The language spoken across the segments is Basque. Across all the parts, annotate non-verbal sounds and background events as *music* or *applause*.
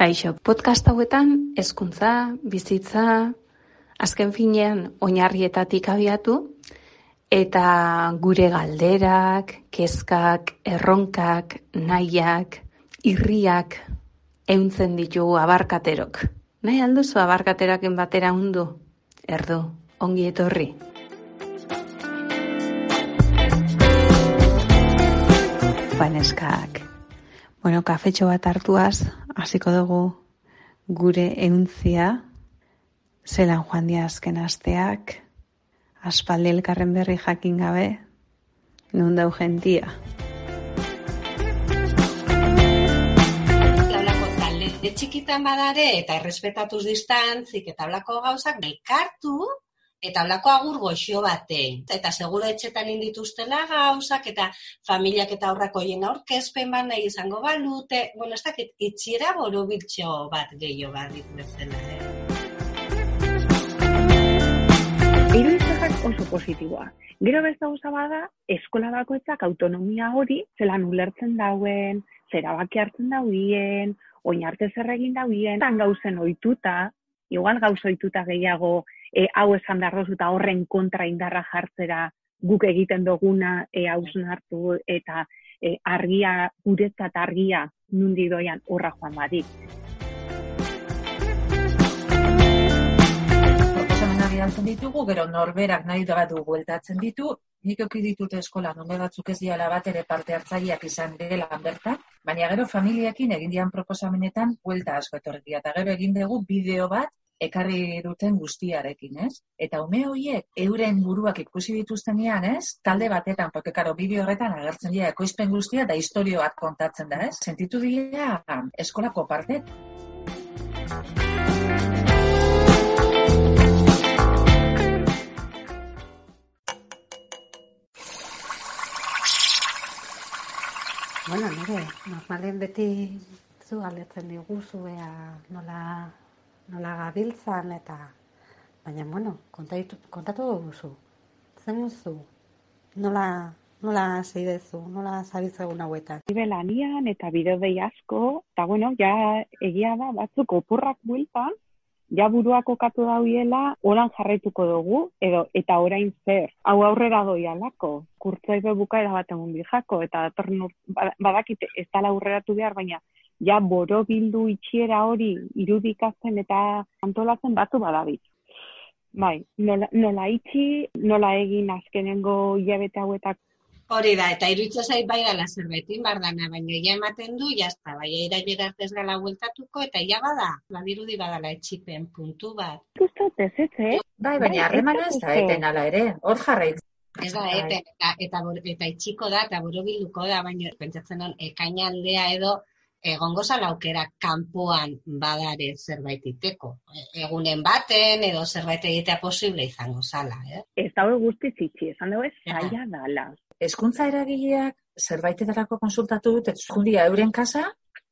Kaixo, podcast hauetan hezkuntza, bizitza, azken finean oinarrietatik abiatu eta gure galderak, kezkak, erronkak, nahiak, irriak euntzen ditu abarkaterok. Nahi alduzu abarkateraken batera hundu? Erdu, ongi etorri. Baneskak. Bueno, kafetxo bat hartuaz, hasiko dugu gure euntzia, zelan joan dia azken asteak, aspalde elkarren berri jakin gabe, nun dau gentia. talde txikitan badare eta errespetatuz distantzik eta blako gauzak, elkartu eta holako agur goxio batein. Eta seguro etxetan indituztela gauzak, eta familiak eta aurrak hoien aurkezpen bat nahi izango balute, bueno, ez dakit, itxiera boro bat gehiago bat bezala, eh? oso positiboa. Gero besta gauza bada, eskola bakoitzak autonomia hori, zelan ulertzen dauen, zerabaki hartzen dauen, oin arte zer egin dauen, tan gauzen ohituta, igual gauz ohituta gehiago e, hau esan beharrozu eta horren kontra indarra jartzera guk egiten duguna e, hausun hartu eta e, argia, guretzat argia nundi doian horra joan badik. Bidaltzen ditugu, gero norberak nahi du bueltatzen ditu, nik oki ditut eskola, nome batzuk ez diala bat ere parte hartzaileak izan dela bertan, baina gero familiakin egin dian proposamenetan buelta asko etorri eta gero egin dugu bideo bat ekarri duten guztiarekin, ez? Eta ume horiek euren buruak ikusi dituztenean, ez? Talde batetan, porque karo, bideo horretan agertzen dira ekoizpen guztia da historio bat kontatzen da, ez? Sentitu dira eskolako parte. Bueno, nire, normalen beti zu aletzen diguzu, ea nola nola gabiltzan eta baina bueno, kontatu, kontatu duzu. Zen duzu? Nola, nola zeidezu, nola zabitzegun hauetan? Ibe lanian eta bideo asko, eta bueno, ja egia da batzuk opurrak bueltan, ja buruak okatu dauiela, oran jarraituko dugu, edo eta orain zer, hau aurrera doialako, kurtzoi bukaera bat egun bijako, eta datorren badakite ez dala aurreratu behar, baina ja borobildu itxiera hori irudikatzen eta antolatzen batu badabit. Bai, nola, nola itxi, nola egin azkenengo hilabete hauetak Hori da, eta iruditza zait bai gala zerbetin, bardana, baina ja ematen du, jazta, bai, eira gerartez gala hueltatuko, eta ja bada, badirudi badala etxipen puntu bat. Gustat ez, ez, eh? Bai, baina harremana ez da, eten ala ere, hor jarraiz. Ez da, eten, eta, eta, eta, itxiko da, eta borobilduko da, baina pentsatzen on, ekainaldea edo, egongo zala aukera kanpoan badare zerbait iteko. Egunen baten edo zerbait egitea posible izango zala, eh? Ez dago guzti zitsi, esan dugu ez zaila dala. Ezkuntza eragileak zerbait edarako konsultatu dut, ez euren kasa,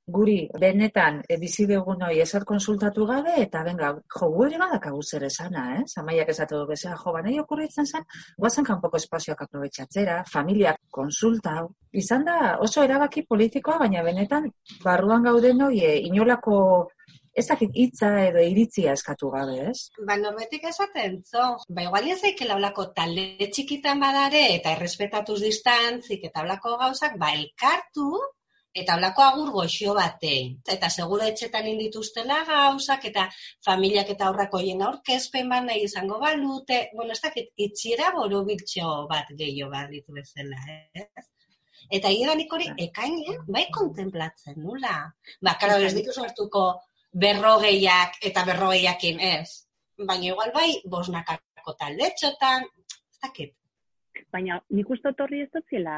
guri benetan e, bizi dugun hori esat konsultatu gabe eta benga jo gu ere badakagu zer esana, eh? Samaiak esatu du bezea jo banei okurritzen zen, guazen kanpoko espazioak aprobetxatzera, familiak konsulta izan da oso erabaki politikoa, baina benetan barruan gauden hori e, inolako ez dakit hitza edo iritzia eskatu gabe, ez? Ba, norbetik esaten, zo, ba, igual ez daik laulako talde txikitan badare eta errespetatuz distantzik eta blako gauzak, ba, elkartu eta holako agur goxio batein. Eta seguro etxetan indituztela gauzak, eta familiak eta aurrak hoien aurkezpen bat nahi izango balute, bueno, ez dakit, itxiera boro bat gehiago bat ditu bezala, ez? Eta nik hori bai. ekainen, bai kontemplatzen nula. Ba, karo, ez ditu sortuko berrogeiak eta berrogeiakin, ez? Baina igual bai, bosnakako talde txotan, ez dakit, baina nik uste torri ez dutzela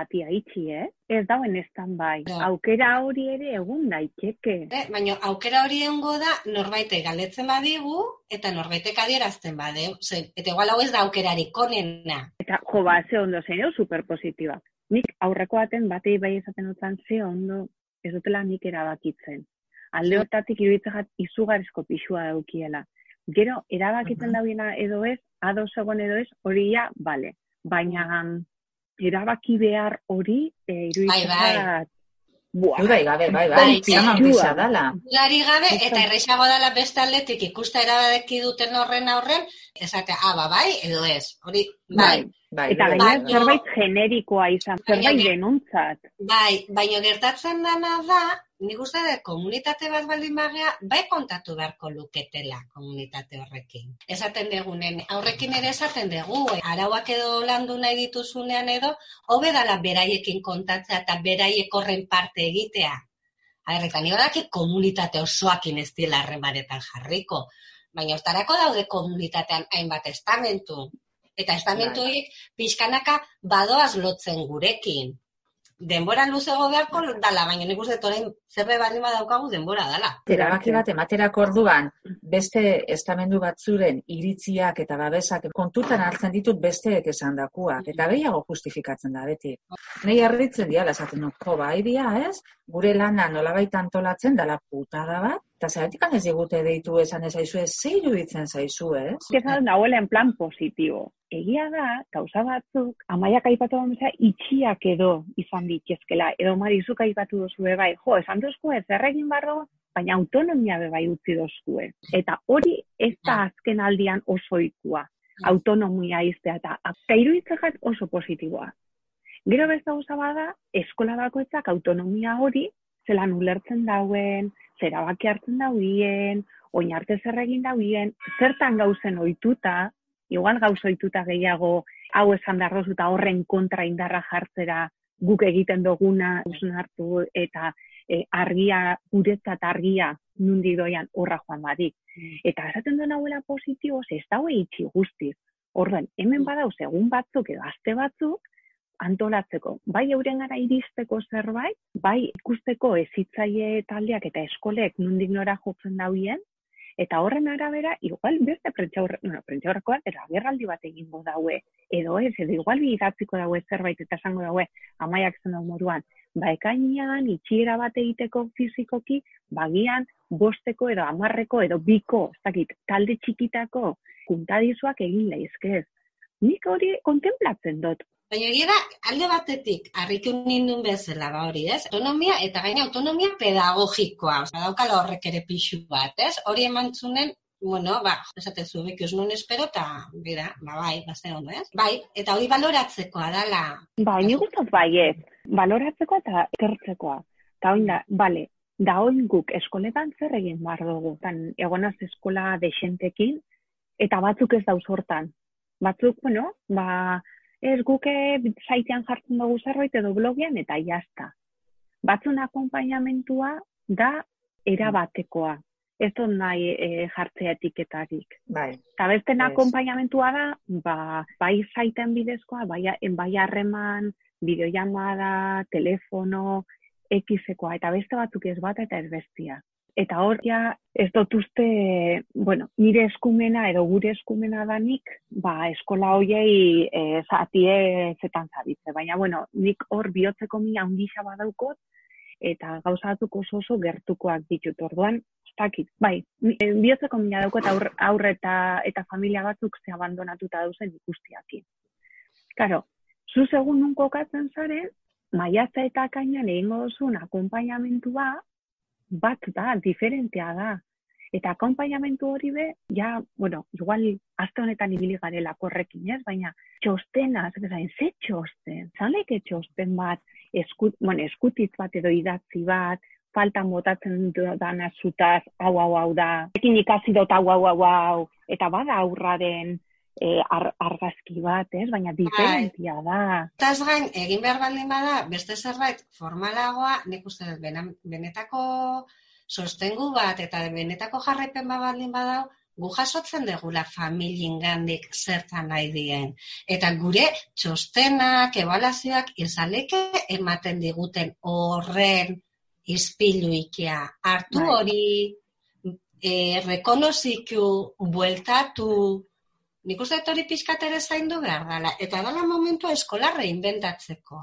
atia itxi, eh? Ez dauen estan bai. Aukera hori ere egun daiteke. Eh, baina aukera hori egongo da norbaite galetzen badigu eta norbaitek adierazten bade. Eta igual hau ez da aukerarik konena. Eta jo, ba, ze ondo zer, super positiva. Nik aurreko baten batei bai esaten dutzen ze ondo ez dutela nik erabakitzen. Alde hortatik iruditzen izugarrizko pixua daukiela. Gero, erabakitzen uh -huh. edo ez, ados egon edo ez, hori ja, Baina, erabaki behar hori, e, bai, bai. Buah, gabe, bai, bai, Bai, pijama txua. handisa dala. Gari gabe, eta Bai. errexago dela beste aldetik ikusta erabaki duten horren aurren, esatea, ah, ba, bai, edo ez. Hori, bai, Bai, Eta dudai gainera zerbait generikoa izan, zerbait denontzat. bai, baina gertatzen dana da, nik uste dut komunitate bat baldin bagea, bai kontatu beharko luketela komunitate horrekin. Esaten degunen, aurrekin ere esaten dugu, eh, arauak edo landu nahi dituzunean edo, hobe dala beraiekin kontatzea eta beraiek horren parte egitea. Aher, eta ni badakit komunitate osoakin ez dira harremanetan jarriko. Baina ostarako daude komunitatean hainbat estamentu. Eta estamentu horiek pixkanaka badoaz lotzen gurekin. Denbora luzego beharko dala, baina nik uste orain zerbait baldin badaukagu denbora dala. Erabaki bat ematerako orduan, beste estamendu batzuren iritziak eta babesak kontutan hartzen ditut besteek esandakoak eta gehiago justifikatzen da beti. Nei harritzen diala esaten dut, jo, bai dia, ez? Gure lana nolabait antolatzen dala putada bat, eta zeratik ez digute deitu esan ez zaizu, ez ze iruditzen zaizu, ez? Esan nahuela en plan positibo. Egia da, gauza batzuk, amaiak aipatu da itxiak edo izan ditezkela, edo marizuk aipatu dozue bai, jo, esan dozkue, zer egin barro, baina autonomia be bai utzi dozkue. Eta hori ez da azken aldian oso ikua, autonomia iztea, eta eta iruditzen oso positiboa. Gero beste gauza bada, eskola bakoitzak autonomia hori, zelan ulertzen dauen, zerabaki hartzen dauen, oin arte zer egin dauen, zertan gauzen ohituta, igual gauz ohituta gehiago, hau esan darrozu eta horren kontra indarra jartzera guk egiten duguna usun hartu eta e, argia, guretzat argia nundi doian horra joan badik. Eta esaten duen hauela positiboz, ez daue itxi guztiz. Orduan, hemen badauz egun batzuk edo aste batzuk, antolatzeko, bai euren gara iristeko zerbait, bai ikusteko ezitzaile taldeak eta eskolek nundik nora jotzen dauen, eta horren arabera, igual beste prentxaurre, bueno, prentxaurrekoa, eta agerraldi bat egingo daue, edo ez, edo igual idatziko daue zerbait, eta esango daue, amaiak zen dau moduan, ba ekainean, itxiera bat egiteko fizikoki, bagian, bosteko edo amarreko edo biko, ez dakit, talde txikitako kuntadizuak egin leizkez. Nik hori kontemplatzen dut, Baina egia da, alde batetik, harritu nindun bezala, ba hori, ez? Autonomia, eta gaina autonomia pedagogikoa, oza, daukala horrek ere pixu bat, ez? Hori emantzunen, bueno, ba, esaten zu, beki nun espero, eta, bera, ba, bai, bazte ondo, ez? Bai, eta hori baloratzekoa dala. Bai, nik uste dut baiet, baloratzekoa eta ikertzekoa. Eta oin da, bale, da oin guk eskoletan zer egin behar dugu. Tan, egonaz eskola dexentekin, eta batzuk ez dauz hortan. Batzuk, bueno, ba, ez guke saitean jartzen dugu zerbait edo blogian eta jazta. Batzun akompainamentua da erabatekoa. Ez dut nahi e, jartzea etiketarik. Bai, Eta beste Ez. akonpainamentua da, ba, bai zaiten bidezkoa, bai, bai harreman, bideoiamada, telefono, ekizekoa, eta beste batzuk ez bat eta ez bestia. Eta hor, ja, ez dut uste, bueno, nire eskumena edo gure eskumena danik, ba, eskola hoiei e, zatie zetan zabitze. Baina, bueno, nik hor bihotzeko mi handixa badaukot, eta gauza batzuk oso oso gertukoak ditut. Orduan, dakit, bai, ni- e, bihotzeko mina daukot aur, aurre eta, eta familia batzuk ze abandonatuta dauzen ikustiakin. Karo, zu segun nun kokatzen zaren, maiatza eta kainan egingo duzun akompainamentua bat da, diferentea da. Eta akompainamentu hori be, ja, bueno, igual aste honetan ibili garela korrekin, ez? Baina txostena, ez ze txosten? Zaleke txosten bat, eskut, bueno, eskutitz bat edo idatzi bat, faltan botatzen dana zutaz, hau, hau, hau da, ekin ikasi dut hau, hau, hau, eta bada aurraren eh, ar, argazki bat, ez? Baina diferentzia da. Taz gain, egin behar baldin bada, beste zerbait formalagoa, nik uste dut, benetako sostengu bat eta benetako jarraipen bat baldin badau, gu jasotzen degula familiengandik zertan nahi dien. Eta gure txostenak, ebalazioak, izaleke ematen diguten horren izpilu ikia. Hartu Bai. hori, e, rekonoziku, bueltatu, nik uste hori pixkat ere zaindu behar dela. Eta dala momentua eskola reinventatzeko.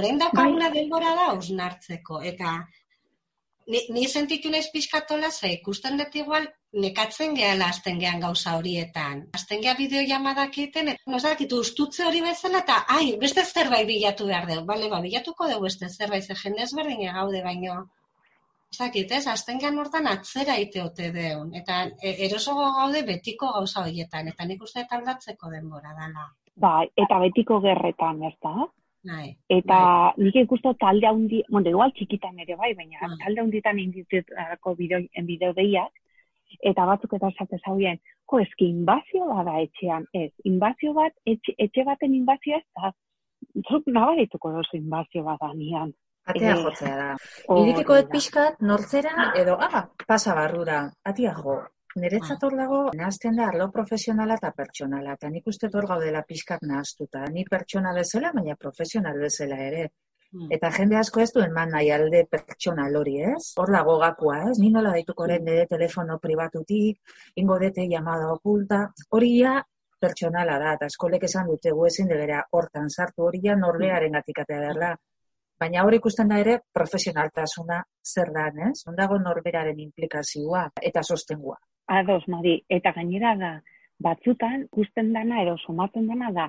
Orain daukagula denbora da hausnartzeko. Eta ni, ni sentitu naiz pixkatola ze ikusten dut igual nekatzen gehala azten gehan gauza horietan. Azten geha bideo jamadak egiten, eta ez ustutze hori bezala, eta ai, beste zerbait bilatu behar dugu. Bale, ba, bilatuko dugu beste zerbait, ze jende ezberdin gaude baino. Ez dakit, ez, azten gehan hortan atzera iteote deun. Eta e, erosogo gaude betiko gauza horietan, eta nik uste aldatzeko denbora dala. Bai, eta betiko gerretan, ez da? Bai, Eta bai. nik ikusten talde handi, bueno, igual txikitan ere bai, baina Mm. talde handitan inditutako bideo, bideo deiak, eta batzuk eta esate zaudien, ko, eski inbazio bada etxean, ez, inbazio bat, etxe, etxe baten inbazioa ez da, zuk nabarituko dozu inbazio bada nian. Atea jotzea da. *laughs* hori Irikiko da. pixkat nortzera edo, ah, pasa barrura, atia jo. Niretzat hor dago, nahazten da arlo profesionala eta pertsonala, eta nik uste hor gaudela pixkat nahaztuta. Ni pertsona bezala, baina profesional bezala ere. Mm. Eta jende asko ez du eman nahi alde pertsonal hori, ez? Hor dago gakua, ez? Ni nola daituko orain nire telefono pribatutik, ingo dete llamada oculta, hori ja pertsonala da, eta eskolek esan dute gu ezin degera hortan sartu hori ja norbearen gatikatea dela. Baina hor ikusten da ere profesionaltasuna zer da, ez? Ondago norberaren implikazioa eta sostengua. Ados, Mari, eta gainera da, batzutan, ikusten dana edo somatzen dana da,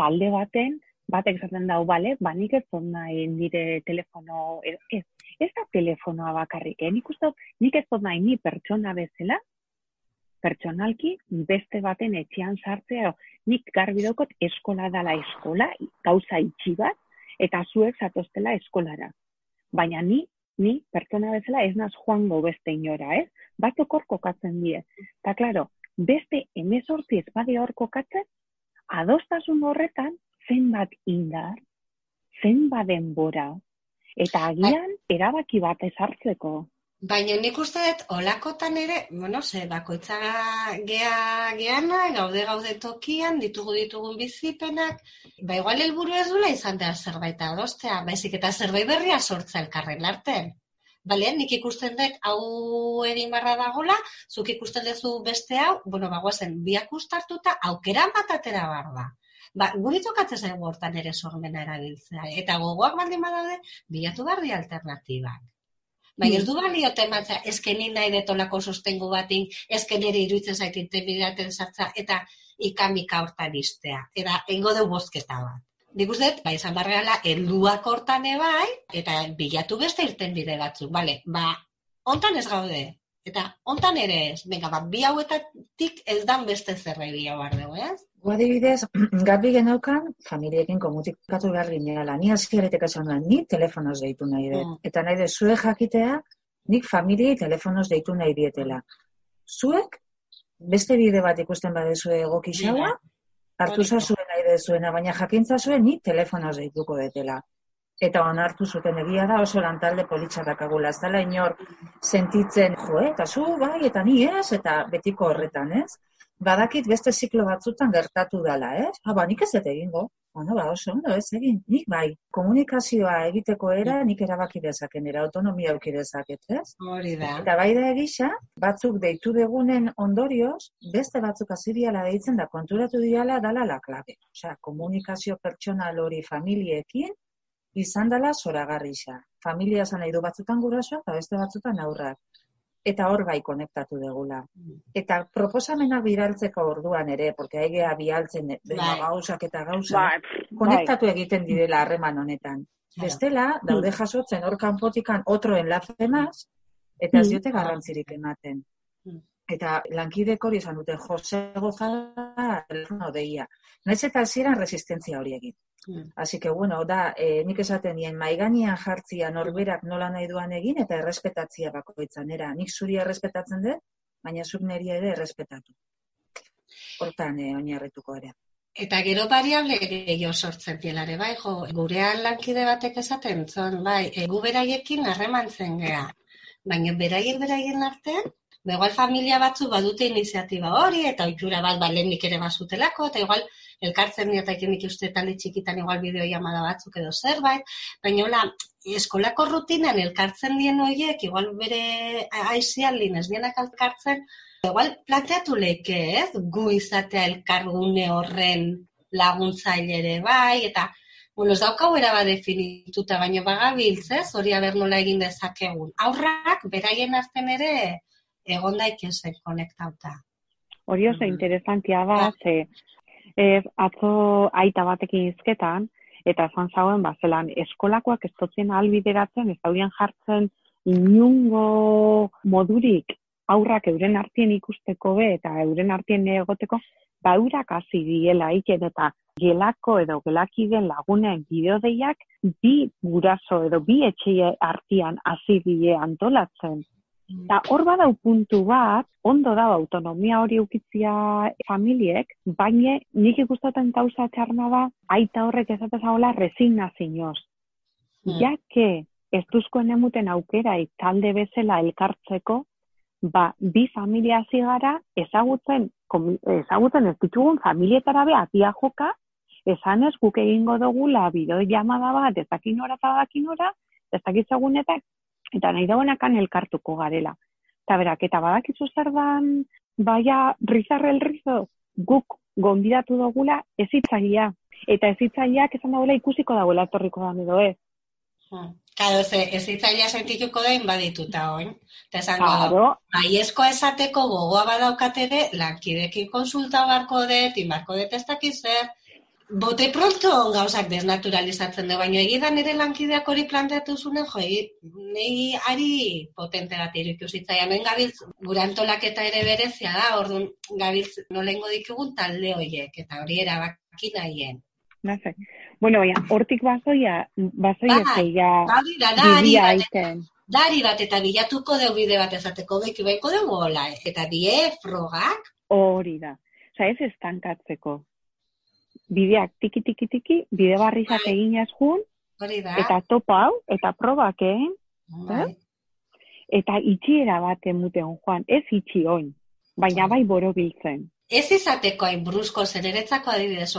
talde baten, batek esaten dau, bale, ba nik ez dut nahi nire telefono, ez, ez da telefonoa bakarrik, eh? nik uste nik ez nahi ni pertsona bezala, pertsonalki, beste baten etxean sartzea, nik garbi daukot eskola dala eskola, gauza itxi bat, eta zuek zatoztela eskolara. Baina ni, ni pertsona bezala ez naz joango beste inora, ez? batzuk hor kokatzen die. Eta, klaro, beste emezortzi ez bade hor kokatzen, adostasun horretan zenbat indar, zenbat denbora, eta agian erabaki bat ezartzeko. Baina nik uste dut, olakotan ere, bueno, ze, bakoitza gea, geana, gaude gaude tokian, ditugu ditugun bizipenak, ba igual helburu ez dula izan da zerbait adostea, baizik eta zerbait berria sortza elkarren artean. Bale, nik ikusten dut hau egin barra dagola, zuk ikusten duzu beste hau, bueno, bagoazen, biak ustartuta, aukera bat atera behar da. Ba, guri tokatzen zaigu hortan ere sormena erabiltzea. Eta gogoak baldin badaude, bilatu behar di alternatibak. Baina ez du balio tematzea, eske ni nahi detolako sostengu batin, eske nire iruditzen zait intimidaten sartza, eta ikamika hortan iztea. Eta ingo du bozketa bat. Nik uste bai, izan barreala, helduak hortan ebai, eta bilatu beste irten dire batzuk. Bale, ba, hontan ez gaude. Eta hontan ere ez. Venga, ba, bi hauetatik ez dan beste zerbait bila behar dugu, ez? Gu adibidez, *clears throat* garbi genaukan, familiekin komunikatu behar gineala. Ni azkiaretek esan nuen, ni telefonoz deitu nahi dut. Mm. Eta nahi dut, zuek jakitea, nik familiei telefonoz deitu nahi dietela. Zuek, beste bide bat ikusten badezue egokixaua, hartu Hori da. zuen nahi dezuena, baina jakintza zuen ni telefonoz deituko detela. Eta onartu zuten egia da oso lantalde politxa dakagula. Ez dela inor sentitzen, jo, eh, eta zu, bai, eta ni ez, eta betiko horretan, ez? Badakit beste ziklo batzutan gertatu dela, ez? Ha, ba, nik ez dut egingo. Bueno, ba, oso ondo, ez egin. Nik bai, komunikazioa egiteko era, nik erabaki dezaken, era autonomia auki dezaket, ez? Hori da. Eta bai da egisa, batzuk deitu degunen ondorioz, beste batzuk aziriala deitzen da konturatu diala dala la klabe. Osea, komunikazio pertsonal hori familiekin izan dela zoragarrisa. Familia zan nahi du batzutan gurasoak eta beste batzutan aurrak. Eta hor bai konektatu degula. Eta proposamena bidaltzeko orduan ere, porque aigea bialtzen e, Bai. gauzak eta pff, bai. konektatu egiten direla harreman honetan. Bestela, daude jasotzen hor kanpotikan otro enlace más, eta ez Mm. diote garrantzirik ematen. Mm. Eta lankidek hori esan dute, Jose gozala telefono deia. Naiz eta hasieran resistentzia hori egin. Mm. Así que, bueno, da, e, nik esaten dien, maiganean jartzia norberak nola nahi duan egin, eta errespetatzia bakoitzan, era. Nik zuri errespetatzen dut, baina zuk niri ere errespetatu. Hortan, e, oinarrituko ere. Eta gero variable gehiago sortzen dielare, bai, jo, gurean lankide batek esaten, zon, bai, e, gu beraiekin harremantzen gea. Baina beraiek beraien artean, ba, igual familia batzu badute iniziatiba hori, eta oitura bat balenik ere bazutelako, eta igual elkartzen dira eta uste talde txikitan igual bideo llamada batzuk edo zerbait, baina hola, eskolako rutinan elkartzen dien horiek, igual bere aizialdin ez dienak elkartzen, Igual planteatu leke, ez? Gu izatea elkargune horren laguntzaile ere bai, eta, bueno, ez daukau eraba definituta, baina bagabiltz, ez? Hori aber nola egin dezakegun. Aurrak, beraien arten ere, egon daitezen konektauta. Hori oso Mhm. interesantia da, ze ez, atzo aita batekin izketan, eta esan zauen, ba, zelan eskolakoak ez totzen albideratzen, ez daurien jartzen inungo modurik aurrak euren artien ikusteko be, eta euren artien egoteko, ba, eurak hasi diela iken eta gelako edo gelakiden lagunen bideodeiak bi guraso edo bi etxe artian hasi die antolatzen. Eta hor badau puntu bat, ondo da autonomia hori ukitzia familiek, baina nik ikustaten gauza txarna da, aita horrek ezatez haola resignazioz. Mm. Ja que ez duzkoen emuten aukera talde bezala elkartzeko, ba, bi familia hasi gara ezagutzen, komi- ezagutzen ez ditugun familietara be atia joka, esan ez guk egingo dugula bideo llamada bat, ez dakin ora eta dakin ora, ez eta nahi dagoenakan elkartuko garela. Eta berak, eta badakizu zer dan, baia rizarre rizo, guk gonbidatu dugula ezitzaia. Eta ezitzaileak esan dagoela ikusiko dagoela etorriko da edo ez. Karo, ze, ez sentituko da inbadituta oin. Eta esango da, Claro, Baiezko esateko gogoa badaukat ere, lankidekin konsulta barko dut, inbarko dut ez dakiz zer. Bote pronto gauzak desnaturalizatzen du, baina egidan ere lankideak hori planteatu zunen, jo, nehi ari potente bat iruditu zitzaian, noin gabiltz, gure antolaketa ere berezia da, orduan gabiltz nolengo ditugun talde horiek, eta hori erabaki nahien. naze. Bueno, baina, hortik bazoia, bazoia Bai, zeia da, bat, aiten. dari bat eta bilatuko deu bide bat ezateko, beki baiko dugu hola, eta bie frogak, Hori da. Osa, ez estankatzeko. Bideak tiki tiki tiki, bide barrizak Bai. eginez jun, eta topa hau, eta probak egin, Bai. eta itxiera bat emuten joan, ez itxi oin, baina bai borobiltzen. Ez izateko hain brusko zereretzako adibidez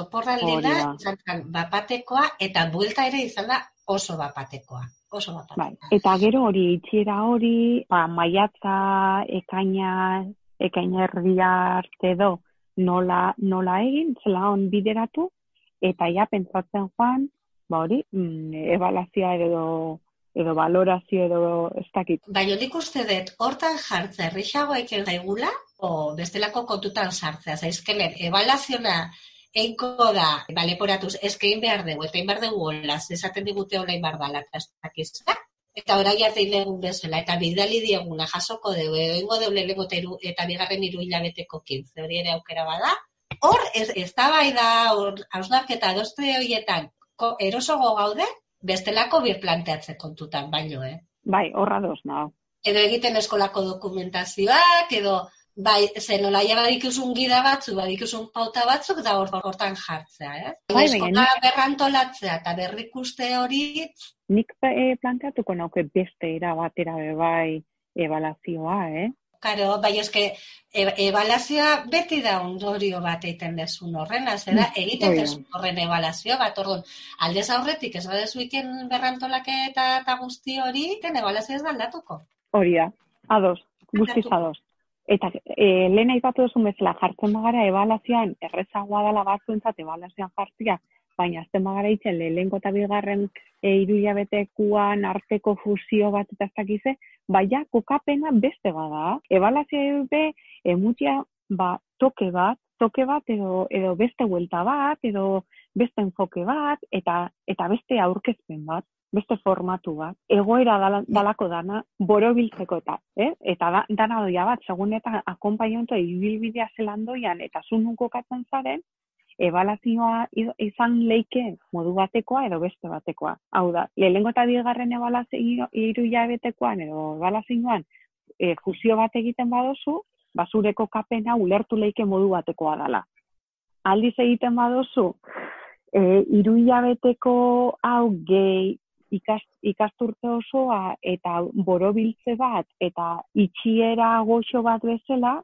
da. izan zen bapatekoa, eta buelta ere izan da oso bapatekoa. Oso Bai. bapatekoa. Eta gero hori itxiera hori, ba, maiatza, ekaina, ekaina erdia arte do, nola, nola egin, zela on bideratu, eta ja pentsatzen joan, ba hori, mm, ebalazioa edo, edo valorazio edo ez dakit. Baina nik uste dut, hortan jartzea errexago eken daigula, o bestelako kontutan sartzea. Zaizkenen, ebalaziona einko da, baleporatuz, eskein behar dugu, eta behar dugu hola, esaten digute dala, eta ez dakizta. Eta orain arte egun bezala, eta bidali dieguna jasoko dugu, edo ingo dugu lehenengo eta, bigarren hiru hilabeteko kintze, hori ere aukera bada. Hor, ez, ez da bai hor, hausnarketa adoste horietan, erosogo gaude, bestelako bir planteatze kontutan, baino, eh? Bai, horra doz nao. edo egiten eskolako dokumentazioak, edo bai, zen nola ja badikuzun gida batzu, badikuzun pauta batzuk, da hor, hortan jartzea, eh? Bai, eskola berrantolatzea eta berrikuste hori, Nik eh, planteatuko nauke beste era batera be bai ebalazioa, eh? karo, bai eske, e, ebalazioa beti da ondorio bat egiten dezun horrena, zera, egiten Hori da. dezun horren ebalazio bat, orduan, aldez aurretik ez badezu iken berrantolaketa eta guzti hori, ten ebalazio ez da aldatuko. Hori da, ados, guztiz ados. Eta e, lehen aipatu duzun bezala jartzen bagara ebalazioan errezagoa dela batzuentzat ebalazioan jartzia, baina azten bagara itzen lehenko eta bigarren e, irulabetekuan arteko fusio bat eta ez dakize, baina kokapena beste bada. Ebalazioa be, emutia, ba, toke bat, toke bat edo, edo beste buelta bat, edo beste enfoke bat, eta, eta beste aurkezpen bat beste formatu bat, egoera dala, dalako dana, borobiltzeko eta, eh? eta da, dana doia bat, segun eta akompainonto ibilbidea zelan doian, eta zunun kokatzen zaren, ebalazioa izan leike modu batekoa edo beste batekoa. Hau da, lehenengo eta bigarren ebalazio hiru hilabetekoan edo ebalazioan e, fusio bat egiten badozu, basureko kapena ulertu leike modu batekoa dala. Aldiz egiten badozu, e, hiru hilabeteko hau gehi ikas, ikasturte osoa eta borobiltze bat eta itxiera goxo bat bezala,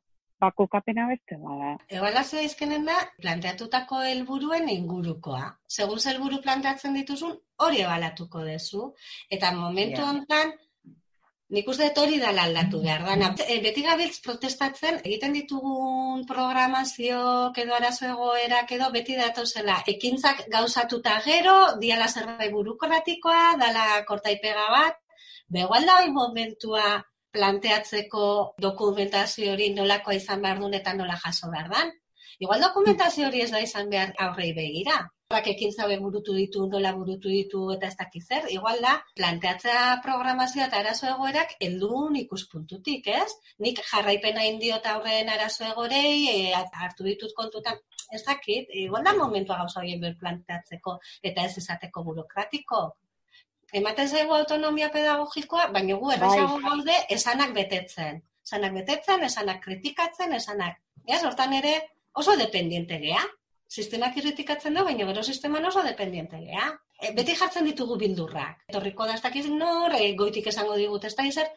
bako kapena beste bada. Ebalazioa izkenen da, planteatutako helburuen ingurukoa. Segun helburu planteatzen dituzun, hori ebalatuko dezu. Eta momentu Ja. honetan, nik uste dut hori dala aldatu behar dana. E, beti gabiltz protestatzen, egiten ditugun programazio edo arazo egoerak edo beti datozela. Ekintzak gauzatuta gero, diala zerbait burukorratikoa, dala kortaipega bat, begoal da hori momentua planteatzeko dokumentazio hori nolakoa izan behar duen eta nola jaso behar dan. Igual dokumentazio hori ez da izan behar aurrei begira. Horrak ekin zabe burutu ditu, nola burutu ditu eta ez dakiz zer. Igual da, planteatzea programazioa eta arazo egoerak eldun ikuspuntutik, ez? Nik jarraipena indiot aurreen arazo egorei, e, hartu ditut kontutan, ez dakit, igual da momentua gauza horien ber planteatzeko eta ez izateko burokratiko. Ematen zaigu autonomia pedagogikoa, baina gu errezago Bai. gaude esanak betetzen. Esanak betetzen, esanak kritikatzen, esanak. Ez, hortan ere oso dependiente gea. Sistemak kritikatzen da, baina gero sisteman oso dependiente. E, beti jartzen ditugu bildurrak. Etorriko da ez dakiz nor, e, goitik esango digut ez da izer,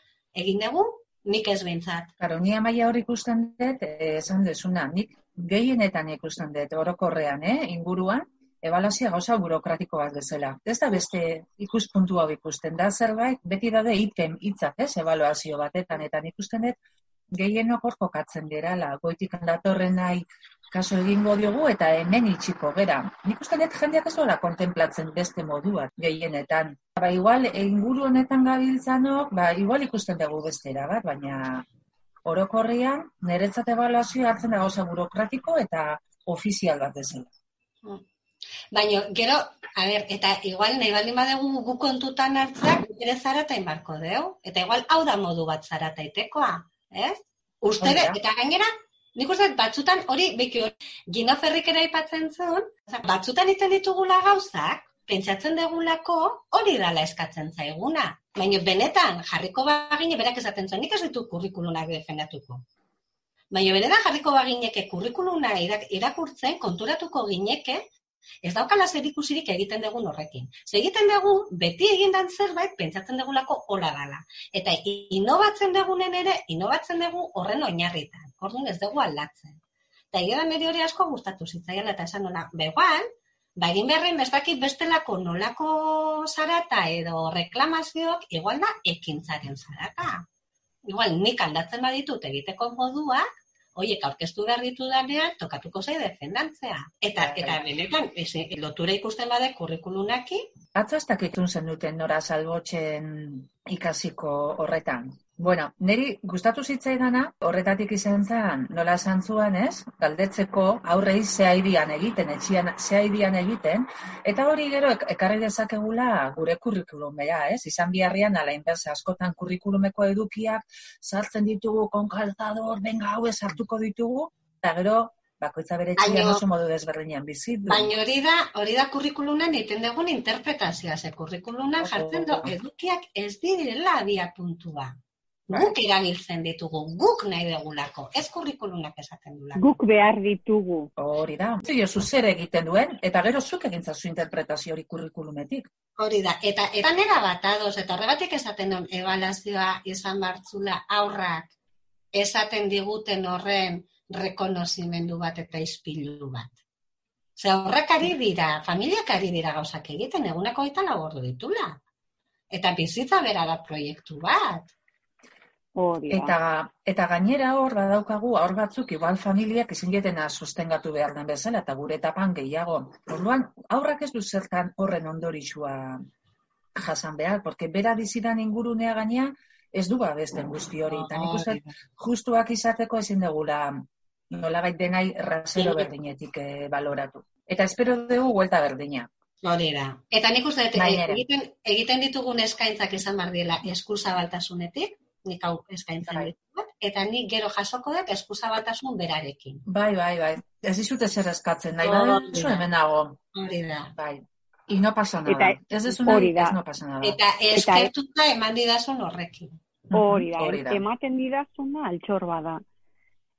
egin dugu, nik ez behintzat. Karo, ni amaia hor ikusten dut, eh, esan dezuna, nik gehienetan ikusten dut, orokorrean, eh, inguruan, ebalazioa gauza burokratiko bat bezala. Ez da beste ikuspuntu hau ikusten da, zerbait, beti daude item hitzak, ez, ebaluazio batetan, eta ikusten dut, gehienok hor kokatzen gerala, goitik datorren nahi kaso egingo diogu eta hemen itxiko gera. Nik uste dut jendeak ez dola kontemplatzen beste moduak gehienetan. Ba, igual, inguru honetan gabiltzanok, ba, igual ikusten dugu beste bat, baina orokorrean, niretzat evaluazioa hartzen da gauza burokratiko eta ofizial bat bezala. Baina, gero, a ber, eta igual nahi baldin badugu gu kontutan hartzak, ere zarata inbarko deu. Eta igual hau da modu bat zarata itekoa, ez? Uste dut, da. eta gainera, nik uste batzutan hori, beki hori, Gino Ferrikera aipatzen zuen, batzutan iten ditugula gauzak, pentsatzen degulako hori dala eskatzen zaiguna. Baina benetan jarriko bagine berak esaten zuen, nik ez ditu kurrikulunak defendatuko. Baina benetan jarriko bagineke kurrikuluna irak- irakurtzen, konturatuko gineke, ez daukala zer ikusirik egiten dugun horrekin. Ze egiten dugu, beti egindan zerbait, pentsatzen dugulako hola dala. Eta inobatzen dugunen ere, inobatzen dugu horren oinarritan. Orduan ez dugu aldatzen. Eta egia da niri hori asko gustatu zitzaiela eta esan nola, begoan, ba egin beharren bestakit bestelako nolako zarata edo reklamazioak, igual da ekintzaren zarata. Igual nik aldatzen baditut egiteko moduak, hoiek aurkeztu behar ditu danean, tokatuko zai defendantzea. Eta, Bai. eta benetan, ez, lotura ikusten bade kurrikulunaki, Atzo ez dakitun zen duten nora salbotzen ikasiko horretan. Bueno, niri gustatu zitzaidana, horretatik izan zen, nola esan zuen, ez? Galdetzeko aurrei zehaidian egiten, etxian zehaidian egiten, eta hori gero ek- ekarri dezakegula gure kurrikulumea, ez? Izan biharrian, ala inberse, askotan kurrikulumeko edukiak sartzen ditugu, konkaltador, benga hau sartuko ditugu, eta gero, bakoitza bere Baino- oso modu desberdinean bizi du. Baina hori da, hori da kurrikulunan iten dugun interpretazioa, ze kurrikulunan jartzen du edukiak ez direla abia puntua. Guk erabiltzen ditugu, guk nahi dugulako, ez kurrikulunak esaten dulako. Guk behar ditugu. Hori da. Zio, zer egiten duen, eta gero zuk egin zu interpretazio hori kurrikulumetik. Hori da, eta eta nera bat ados, eta horregatik esaten duen ebalazioa izan bartzula aurrak esaten diguten horren rekonozimendu bat eta izpilu bat. Ze horrek ari dira, familiak ari dira gauzak egiten, eguneko eta labordu ditula. Eta bizitza bera da proiektu bat. Hori. Eta, eta gainera hor badaukagu, hor batzuk, igual familiak ezin dietena sustengatu behar den bezala, eta gure etapan gehiago. Orduan, aurrak ez du zertan horren ondorixua jasan behar, porque bera bizidan ingurunea gainea, ez du babesten guzti hori. Eta nik uste, justuak izateko ezin dugula nolabait denai rasero berdinetik eh, baloratu. Eta espero dugu huelta berdina. Hori da. Eta nik uste nere. egiten, egiten ditugun eskaintzak izan behar diela eskuzabaltasunetik, nik hau eskaintzen Bai. ditut, eta nik gero jasoko dut eskuzabaltasun berarekin. Bai, bai, bai. Ez dizute zer eskatzen, nahi Hori baduzu da. hemen nago. Hori da. Bai. Y no pasa nada. Eta ez nahi, hori da. ez no pasa nada. Eta eskertuta eman didazun horrekin. Hori da, hori da. ematen didazuna altxor bada.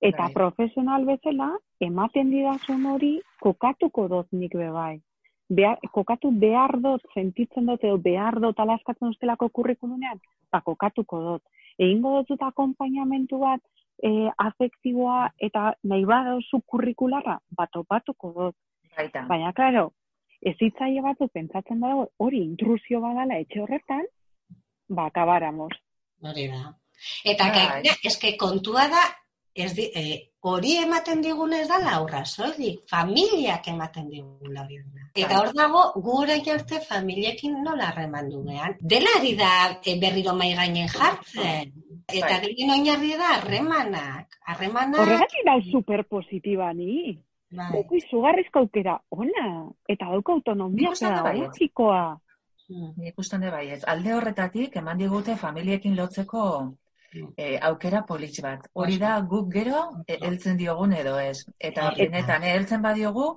Eta Bai. profesional bezala, ematen didazun hori kokatuko dut nik be bai. Behar, kokatu behar dut, sentitzen dut, edo behar dut alaskatzen ustelako kurrikulunean, ba, kokatuko dut. Egingo dut akompainamentu bat, e, afektiboa eta nahi badauzu kurrikularra, bat topatuko dut. Baita. Baina, klaro, ez hitzaile batzuk pentsatzen badago, hori intrusio badala etxe horretan, ba, akabáramos. Hori da. Eta gainera, eske kontua da, ez di, eh, hori ematen digune ez da laurra soilik, familiak ematen digula hori da. Eta hor dago, gu orain arte familiekin nola harreman dunean. Dela ari da eh, berriro mai gainen jartzen. Eta Bai. gehien oinarri da harremanak. Harremanak... Horregatik dau superpositiba ni. Bai. Dauko izugarrizko aukera ona. Eta dauko autonomia Nik uste dut baietz. pedagogikoa. Mm. Nik uste dut baietz. Alde horretatik, eman digute familiekin lotzeko. E, aukera politx bat. Hori da guk gero e, heltzen diogun edo ez. Eta Eta- benetan, e, heltzen badiogu,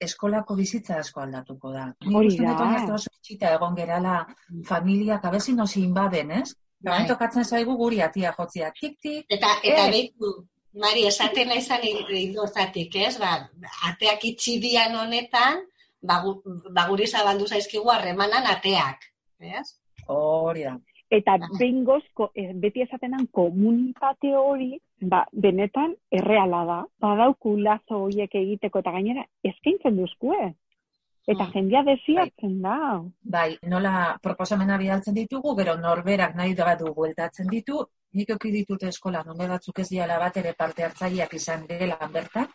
eskolako bizitza asko aldatuko da. Hori da. oinartu oso itxita egon gerala familiak abezin osi inbaden, ez? Bai. Tokatzen zaigu guri atia jotzia tik-tik, Eta, eta Eh. behitu, Mari, esaten naizan indortatik, ez? Ba, ateak itxi dian honetan, ba, ba guri zabaldu zaizkigu harremanan ateak, ez? hori da. Eta Bai. behin gozko, eh, beti esatenan komunitate hori, ba, benetan erreala da. Badauku lazo horiek egiteko eta gainera eskaintzen duzkue. Eta Mm. jendea desiatzen da. Bai, nola proposamena bidaltzen ditugu, gero norberak nahi badu bueltatzen ditu, nik euki ditut eskola, nume batzuk ez diala bat ere parte hartzaileak izan gelan bertan,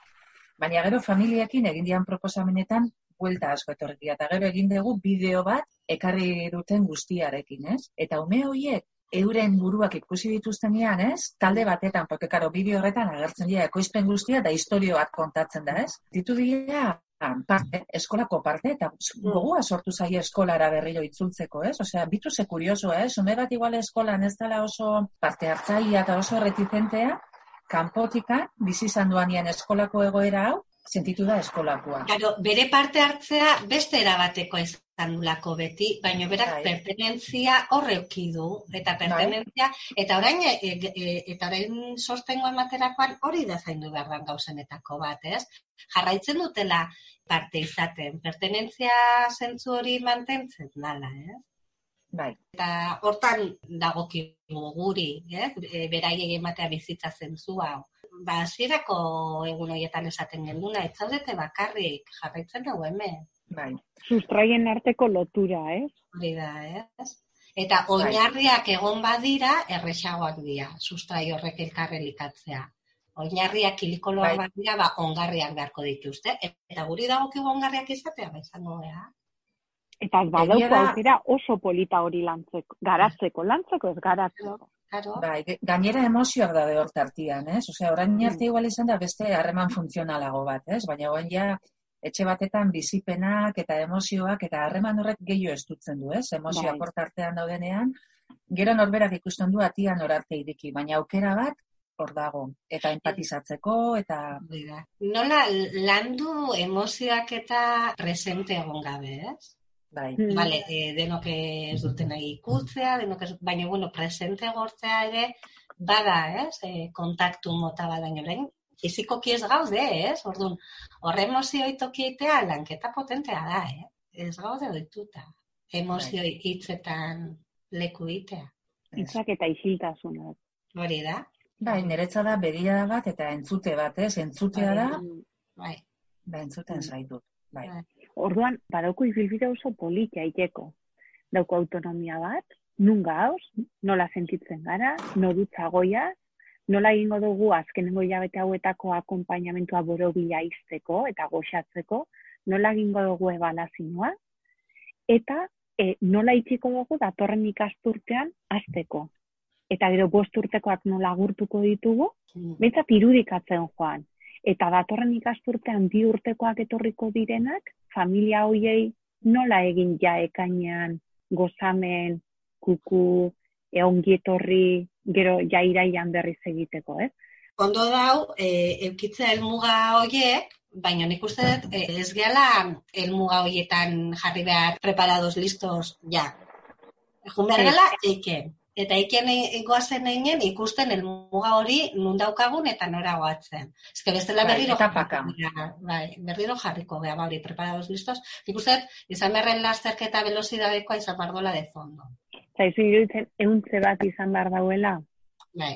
baina gero familiekin egin dian proposamenetan buelta asko etorri dira. eta gero egin dugu bideo bat ekarri duten guztiarekin, ez? Eta ume horiek euren buruak ikusi dituztenean, ez? Talde batetan, porque karo, bideo horretan agertzen dira ekoizpen guztia da historio bat kontatzen da, ez? Ditu dira parte, eskolako parte, eta gogoa sortu zaie eskolara berriro itzultzeko, ez? Osea, bitu ze kurioso, ez? Ume bat igual eskolan ez dela oso parte hartzaia eta oso retizentea, kanpotika, bizi izan duanean eskolako egoera hau, sentitu da eskolakoa. Claro, bere parte hartzea beste erabateko izan dulako beti, baina berak Bai. pertenentzia horreuki du, eta pertenentzia, eta orain, e, e, eta orain sostengo ematerakoan hori da zaindu behar gauzenetako bat, ez? Jarraitzen dutela parte izaten, pertenentzia zentzu hori mantentzen dala, ez? Bai, Eta hortan dagokigu guri, eh? E, beraiei ematea bizitza zentzua. Ba, hasierako egun horietan esaten genduna, ez zaudete bakarrik, jarraitzen dugu hemen. bai. Sustraien arteko lotura, ez? Hori da, ez? Eta oinarriak egon badira, erresagoak dira, sustrai horrek elkarre likatzea. Oinarriak kilikoloak Bai. badira, ba, ongarriak beharko dituzte. Eta guri dagokigu ongarriak izatea, ba, izango gara. Eta Egia badauko da- aukera oso polita hori lantzeko, garatzeko, lantzeko ez garatzeko. Claro. Bai, gainera emozioak daude hor tartian, ez? Osea, orain arte igual izan da beste harreman funtzionalago bat, ez? Baina orain ja etxe batetan bizipenak eta emozioak eta harreman horrek gehiago estutzen du, ez? Emozioak Bai. hor tartean daudenean, gero norberak ikusten du atian orarte iriki, baina aukera bat hor dago. Eta empatizatzeko, eta da. Nola landu emozioak eta presente egon gabe, ez? Bai, Mm. Vale, e, denok ez dute nahi ikutzea, denok ez, baina, bueno, presente gortzea ere, bada, ez? E, kontaktu mota bada, baina orain, fizikoki ez gaude, ez? Orduan, horre emozioi tokietea lanketa potentea da, eh? Ez gaude doituta. Emozioi hitzetan leku itea. Itzak eta isiltasuna. Hori da, bai, niretza da begirada bat eta entzute bat, ez? Entzutea da, bai. ba, entzuten zaitut. Bai. Bai. Orduan, badauko ibilbide oso politia iteko. Dauko autonomia bat, nun gauz, nola sentitzen gara, norutza goia, nola egingo dugu azkenengo hilabete hauetako akompainamentua borobila izteko eta goxatzeko, nola egingo dugu ebalazioa, eta e, nola itxiko dugu datorren ikasturtean azteko. Eta gero bost urtekoak nola agurtuko ditugu, Mm. Behintzat irudikatzen joan. Eta datorren ikasturtean bi urtekoak etorriko direnak, familia hoiei nola egin ja ekainean, gozamen, kuku, e, ongi etorri, gero ja iraian berriz egiteko, ez? Ondo dau, e, eukitzea helmuga hoiek, baina nik uste dut e, ez gehala helmuga hoietan jarri behar preparados listos, ja. Jun behar gala, eiken. Eta eiken e- goazen einen ikusten helmuga hori nun daukagun eta nora goatzen. Ez que bestela Bai, berriro jarriko bai, berriro jarriko gea, ba hori preparados listos. Nik uste izan beharren lasterketa velozidadekoa izan behar duela de fondo. Zaizu iruditzen euntze bat izan behar dauela, Bai,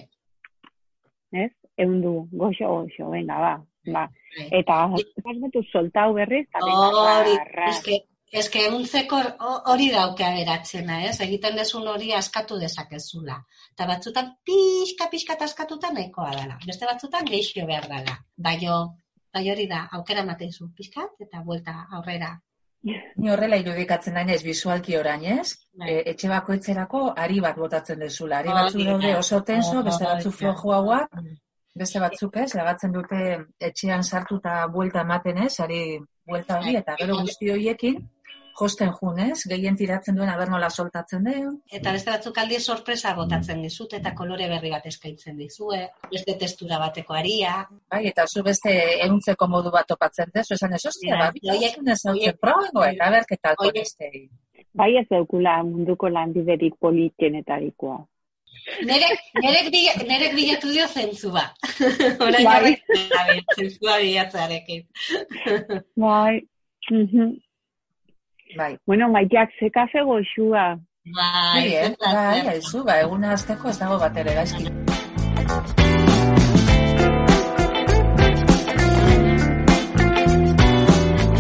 ez? Eundu, goxo, goxo, venga, ba, ba. bai. Eta pasmetu soltau berriz, eta venga, Hori, ra. eske, eske untzeko ho- hori dauke aberatzena, ez? Egiten desun hori askatu dezakezula. Eta batzutan pixka, pixka askatuta nahikoa dela. Beste batzutan geixio behar dela. Baino, bai hori da, aukera mateizu pixkat eta buelta aurrera. Ni horrela irudikatzen nahi ez visualki orain, ez? Bai. E, etxe bakoitzerako ari bat botatzen dezula. Ari da. daude oso tenso, beste da. flojoagoak, beste batzuk ez, lagatzen dute etxean sartu eta buelta ematen ez, ari buelta hori, eta gero guzti horiekin, josten junez, gehien tiratzen duen aber nola soltatzen den. Eta beste batzuk aldiz sorpresa botatzen dizut eta kolore berri bat eskaintzen dizue, beste testura bateko aria. Bai, eta zu beste ehuntzeko modu bat topatzen dezu, esan ez, ostia, Bai, ba, hautzen horiek- probengo, eta ber, ketal horiek- konistei. Bai ez daukula munduko lanbiderik politenetarikoa. Nerek, nerek, bila, nerek bilatu dio zentzua. *laughs* Orain Bai. gabe, zentzua bilatzearekin. Bai. Mhm. Bai. Bueno, maiteak ze kafe goxua. Bai, zen placer. bai, aizu, ba, eguna azteko ez dago bat ere gaizki.